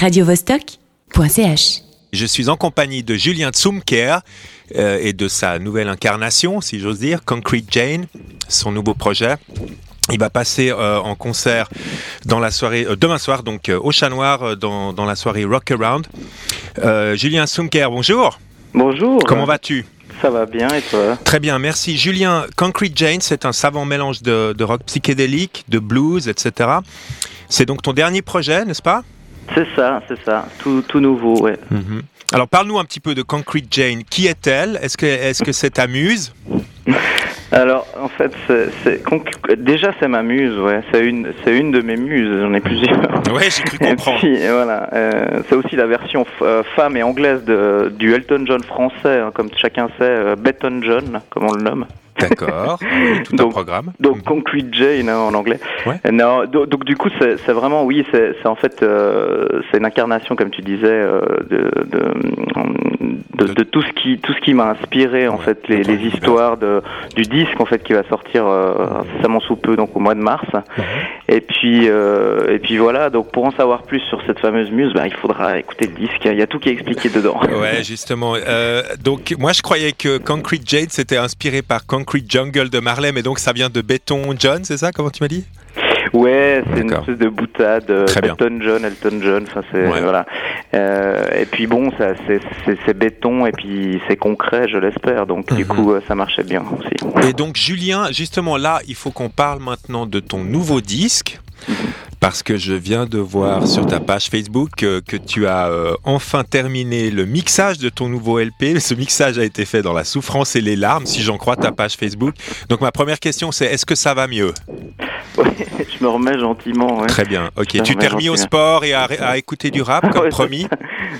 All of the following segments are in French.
radiovostok.ch. Je suis en compagnie de Julien Tsumker euh, et de sa nouvelle incarnation, si j'ose dire, Concrete Jane, son nouveau projet. Il va passer euh, en concert dans la soirée euh, demain soir, donc euh, au Chat Noir, euh, dans, dans la soirée Rock Around. Euh, Julien Tsumker, bonjour. Bonjour. Comment vas-tu? Ça va bien et toi? Très bien, merci. Julien, Concrete Jane, c'est un savant mélange de, de rock psychédélique, de blues, etc. C'est donc ton dernier projet, n'est-ce pas? C'est ça, c'est ça. Tout, tout nouveau, ouais. Mhm. Alors parle-nous un petit peu de Concrete Jane. Qui est-elle? Est-ce que est-ce que c'est ta muse Alors, en fait, c'est, déjà, c'est ma muse, ouais. C'est une, c'est une de mes muses. J'en ai plusieurs. Ouais, j'ai cru comprendre. puis, voilà. euh, c'est aussi la version euh, femme et anglaise de, du Elton John français, hein, comme chacun sait, euh, Betton John, comme on le nomme. D'accord. Oui, tout un Donc- programme. Donc Mhm. Concrete Jane hein, en anglais. Ouais. Euh, Non, do- donc, du coup c'est vraiment oui c'est c'est en fait euh, c'est une incarnation comme tu disais euh, de, de, de, de tout ce qui tout ce qui m'a inspiré en Ouais, fait les, histoires de du disque en fait qui va sortir euh, incessamment sous peu donc au mois de mars. Et puis euh, et puis voilà donc pour en savoir plus sur cette fameuse muse bah, il faudra écouter le disque il y a tout qui est expliqué dedans. Ouais, justement. Euh, donc, moi, je croyais que Concrete Jade c'était inspiré par Concrete Jungle de Marley, mais donc ça vient de Béton John, c'est ça Comment tu m'as dit? Ouais, c'est une espèce de boutade. euh, Très bien. Elton John, Elton John. Enfin, c'est Ouais. voilà. Euh, et puis bon, ça, c'est, béton et puis c'est concret, je l'espère. Donc du Mhm. coup, euh, ça marchait bien aussi. Et donc, Julien, justement, là, il faut qu'on parle maintenant de ton nouveau disque. Parce que je viens de voir sur ta page Facebook euh, que tu as euh, enfin terminé le mixage de ton nouveau LP. Ce mixage a été fait dans la souffrance et les larmes, si j'en crois ta page Facebook. Donc ma première question, c'est est-ce que ça va mieux? je me remets gentiment. Ouais. Très bien. Ok. Tu t'es remis au sport et à, à écouter du rap comme Ouais, promis.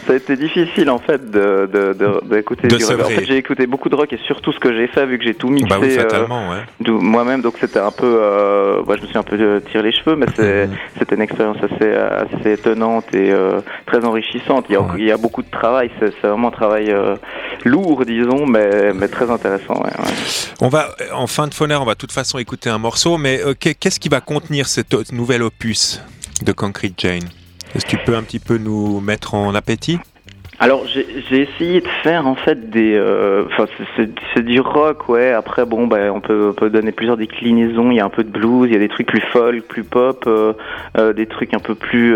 Ça a été difficile en fait de, de, de, d'écouter De du rock. En fait, j'ai écouté beaucoup de rock et surtout ce que j'ai fait vu que j'ai tout mixé Bah oui, euh, ouais. moi-même. Donc c'était un peu, euh, ouais, je me suis un peu euh, tiré les cheveux, mais c'est, c'était une expérience assez, assez étonnante et euh, très enrichissante. Il y a, il y a beaucoup de travail. C'est, c'est vraiment un travail euh, lourd, disons, mais, mais très intéressant. Ouais, ouais. On va, en fin de phonaire, on va de toute façon écouter un morceau, mais euh, qu'est- qu'est-ce qui va contenir cet o- nouvel opus de Concrete Jane? Est-ce que tu peux un petit peu nous mettre en appétit? Alors j'ai essayé de faire en fait des, euh, enfin c'est- du rock ouais. Après bon ben on peut on peut donner plusieurs déclinaisons. Il y a un peu de blues, il y a des trucs plus folk, plus pop, euh, euh, des trucs un peu plus,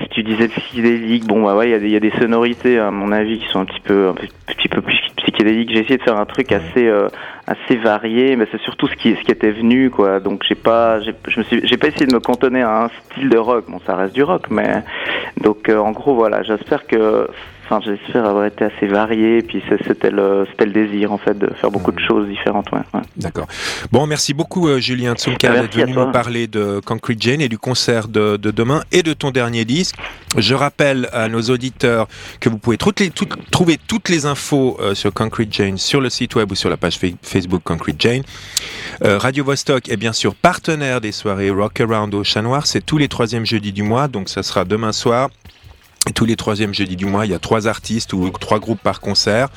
si tu disais psychédélique, bon bah ouais il y a des il y a des sonorités à mon avis qui sont un petit peu un petit peu plus psychédéliques. J'ai essayé de faire un truc assez euh, assez varié, mais c'est surtout ce qui ce qui était venu quoi. Donc j'ai pas je me suis j'ai pas essayé de me cantonner à un style de rock. Bon ça reste du rock, mais donc euh, en gros voilà, j'espère que enfin j'espère avoir été assez varié et puis c'était le c'était le désir en fait de faire beaucoup de choses différentes ouais. ouais. D'accord. Bon, merci beaucoup euh, Julien Tsumka d'être venu nous parler de Concrete Jane et du concert de, de demain et de ton dernier disque. Je rappelle à nos auditeurs que vous pouvez toutes les- toutes- trouver toutes les infos euh, sur Concrete Jane sur le site web ou sur la page fa- Facebook Concrete Jane. Euh, Radio Vostok est bien sûr partenaire des soirées Rock Around au Chat Noir. C'est tous les troisièmes jeudis du mois, donc ça sera demain soir. Tous les troisièmes jeudis du mois, il y a trois artistes ou trois groupes par concert.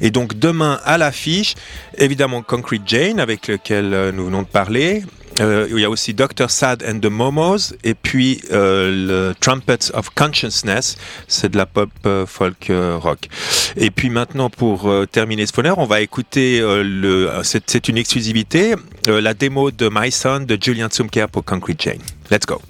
Et donc demain à l'affiche, évidemment Concrete Jane avec lequel euh, nous venons de parler. Euh, il y a aussi Dr. Sad and the Momos et puis euh, le Trumpets of Consciousness, c'est de la pop euh, folk euh, rock. Et puis maintenant pour euh, terminer ce phonaire, on va écouter le c'est une exclusivité la démo de My Son de Julian Tsumker pour Concrete Jane. Let's go.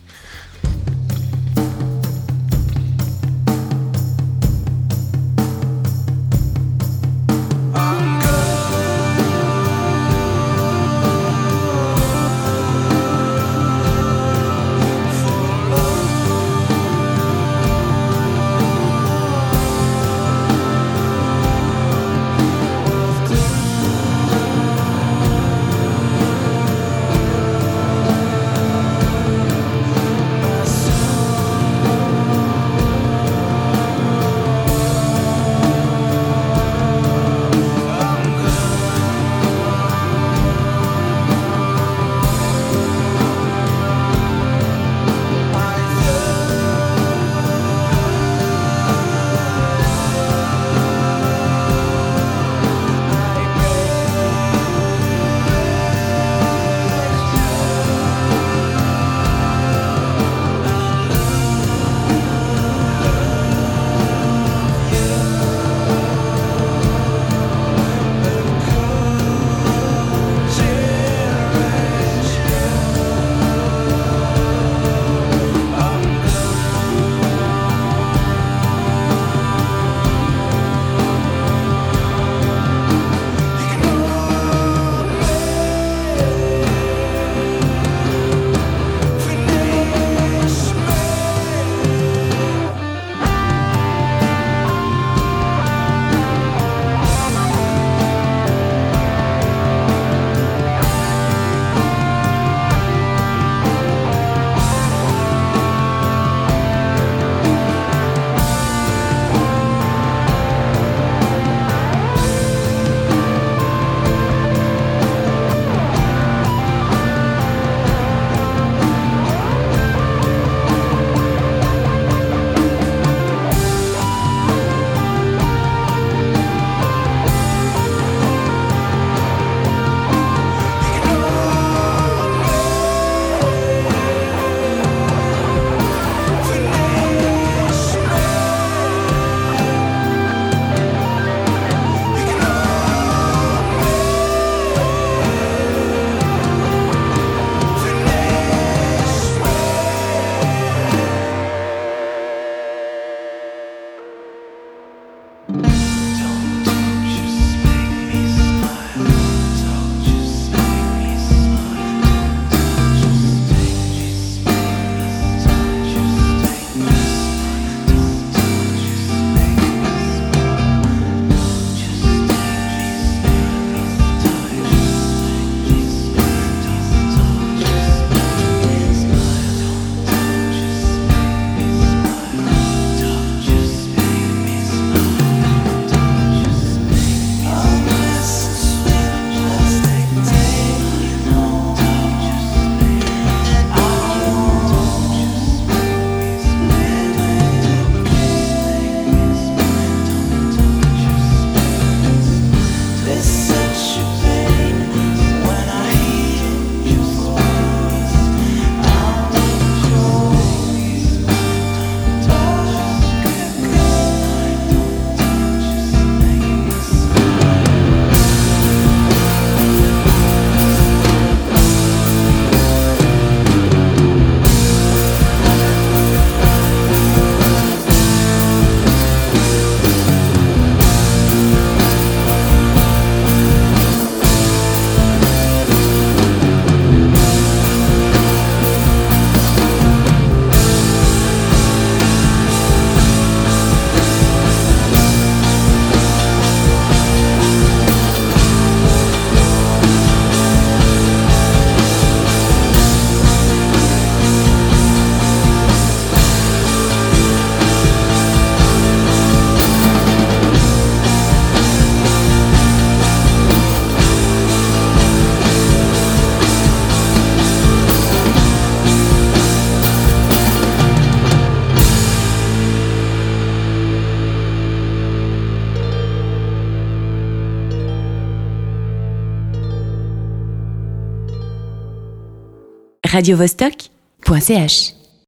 radiovostok.ch